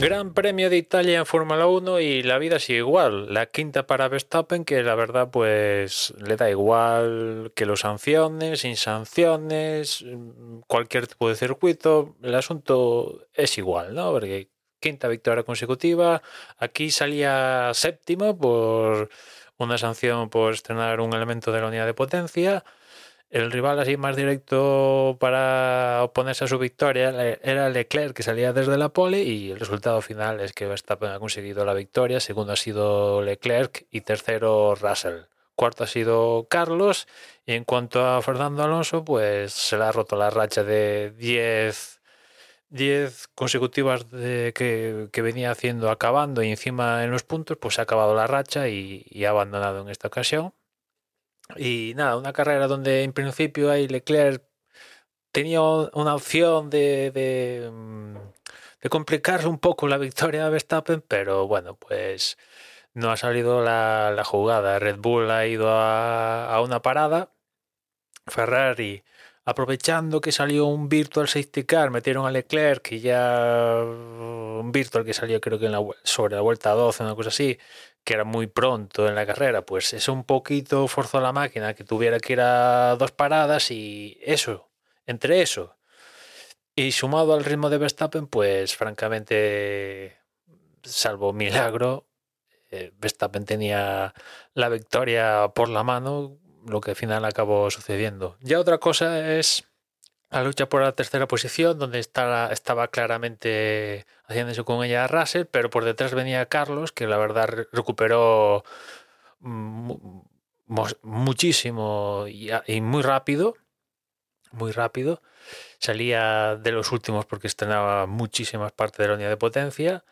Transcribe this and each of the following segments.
Gran Premio de Italia en Fórmula 1 y la vida sigue igual. La quinta para Verstappen, que la verdad pues le da igual que los sanciones, sin sanciones, cualquier tipo de circuito, el asunto es igual, ¿no? Porque quinta victoria consecutiva, aquí salía séptimo por una sanción por estrenar un elemento de la unidad de potencia el rival así más directo para oponerse a su victoria era Leclerc, que salía desde la pole, y el resultado final es que Verstappen ha conseguido la victoria. Segundo ha sido Leclerc y tercero Russell. Cuarto ha sido Carlos. Y en cuanto a Fernando Alonso, pues se le ha roto la racha de 10 10 consecutivas que, venía haciendo acabando y encima en los puntos, pues ha acabado la racha y ha abandonado en esta ocasión. Y nada, una carrera donde en principio ahí Leclerc tenía una opción de, de, mm, complicarse un poco la victoria de Verstappen, pero bueno, pues no ha salido la, jugada. Red Bull ha ido a, una parada. Ferrari, aprovechando que salió un virtual safety car, metieron a Leclerc y ya un virtual que salió creo que en la, sobre la vuelta 12, una cosa así, que era muy pronto en la carrera, pues eso un poquito forzó la máquina que tuviera que ir a dos paradas y eso, entre eso. Y sumado al ritmo de Verstappen, pues francamente, salvo milagro, eh, Verstappen tenía la victoria por la mano, lo que al final acabó sucediendo. Ya otra cosa es la lucha por la tercera posición, donde estaba, estaba claramente haciéndose con ella Russell, pero por detrás venía Carlos, que la verdad recuperó muchísimo y, muy rápido, muy rápido. Salía de los últimos porque estrenaba muchísimas partes de la unidad de potencia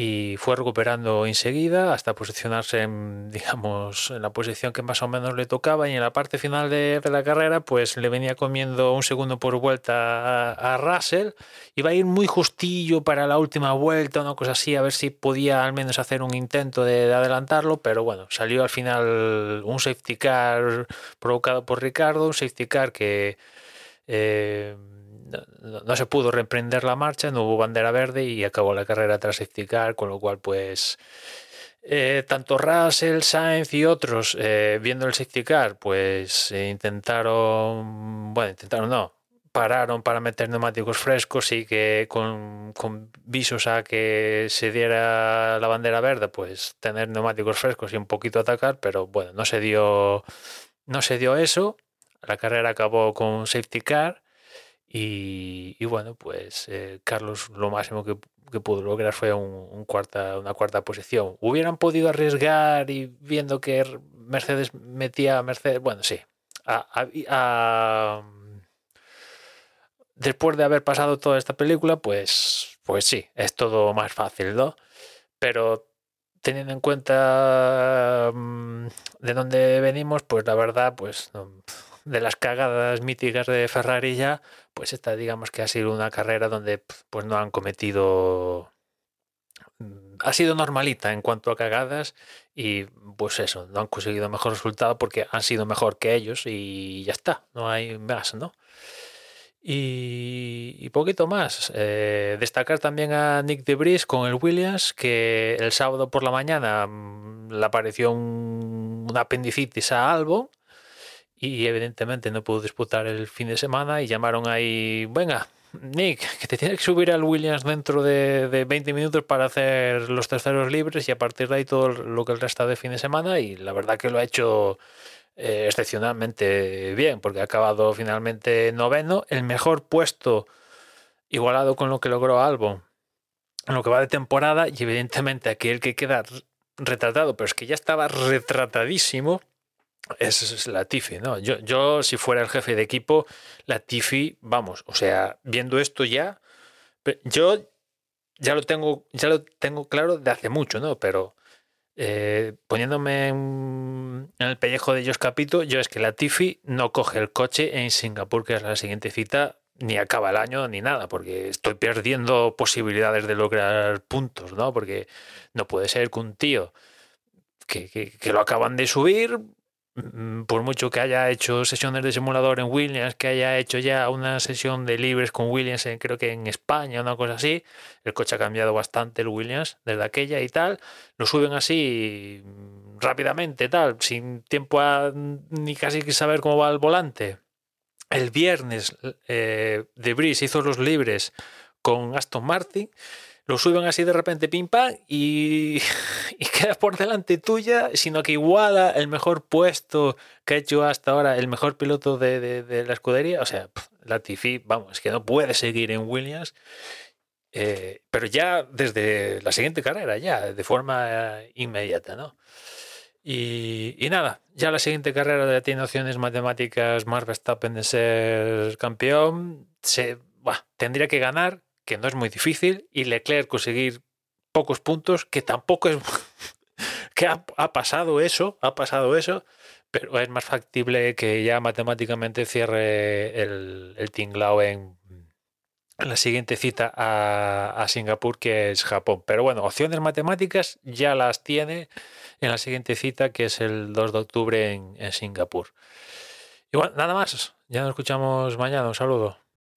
y fue recuperando enseguida hasta posicionarse en, digamos, en la posición que más o menos le tocaba. Y en la parte final de, la carrera pues le venía comiendo un segundo por vuelta a, Russell. Iba a ir muy justillo para la última vuelta una cosa así a ver si podía al menos hacer un intento de, adelantarlo. Pero bueno salió al final un safety car provocado por Ricardo un safety car que eh, no, se pudo reemprender la marcha, no hubo bandera verde y acabó la carrera tras safety con lo cual pues eh, tanto Russell, Sainz y otros eh, viendo el safety car pues eh, intentaron, bueno, intentaron no, pararon para meter neumáticos frescos y que con, con, visos a que se diera la bandera verde, pues tener neumáticos frescos y un poquito atacar, pero bueno, no se dio, no se dio eso. La carrera acabó con safety car y, bueno, pues eh, Carlos lo máximo que, pudo lograr fue un, cuarta, una cuarta posición. ¿Hubieran podido arriesgar y viendo que Mercedes metía a Mercedes? Bueno, sí. después de haber pasado toda esta película, pues, pues sí, es todo más fácil, ¿no? Pero teniendo en cuenta mm, de dónde venimos, pues la verdad, pues de las cagadas míticas de Ferrari ya, pues esta digamos que ha sido una carrera donde pues no han cometido mm, ha sido normalita en cuanto a cagadas y pues eso, no han conseguido mejor resultado porque han sido mejor que ellos y ya está, no hay más, ¿no? Y, poquito más. Eh, destacar también a Nick DeBris con el Williams, que el sábado por la mañana mm, le apareció un, apendicitis a Albon y evidentemente no pudo disputar el fin de semana y llamaron ahí, venga, Nick, que te tienes que subir al Williams dentro de, de, 20 minutos para hacer los terceros libres y a partir de ahí todo lo que el resta de fin de semana y la verdad que lo ha hecho eh, excepcionalmente bien porque ha acabado finalmente noveno, el mejor puesto igualado con lo que logró Albon en lo que va de temporada. Y evidentemente aquel que queda retratado, pero es que ya estaba retratadísimo es la Tifi, ¿no? Yo, yo, si fuera el jefe de equipo, la Tifi, vamos, o sea, viendo esto ya, yo ya lo tengo, ya lo tengo claro de hace mucho, ¿no? Pero eh, poniéndome en, el pellejo de ellos capito, yo es que la Tifi no coge el coche en Singapur, que es la siguiente cita, ni acaba el año ni nada, porque estoy perdiendo posibilidades de lograr puntos, ¿no? Porque no puede ser que un tío que, que lo acaban de subir por mucho que haya hecho sesiones de simulador en Williams, que haya hecho ya una sesión de libres con Williams, en, creo que en España, una cosa así, el coche ha cambiado bastante el Williams desde aquella y tal, lo suben así mm, rápidamente, tal, sin tiempo a ni casi saber cómo va el volante. El viernes eh, de Brice hizo los libres con Aston Martin lo suben así de repente pim pam y, y queda por delante tuya, sino que iguala el mejor puesto que ha hecho hasta ahora el mejor piloto de, la escudería. O sea, la Tifi, vamos, es que no puede seguir en Williams. Eh, pero ya desde la siguiente carrera, ya de forma inmediata, ¿no? Y, nada, ya la siguiente carrera ya tiene opciones matemáticas Max Verstappen de ser campeón. Se, tendría que ganar, que no es muy difícil, y Leclerc conseguir pocos puntos, que tampoco es que ha, pasado eso, ha pasado eso, pero es más factible que ya matemáticamente cierre el, el tinglao en, la siguiente cita a, Singapur, que es Japón. Pero bueno, opciones matemáticas ya las tiene en la siguiente cita, que es el 2 de octubre en, Singapur. Y nada más. Ya nos escuchamos mañana. Un saludo.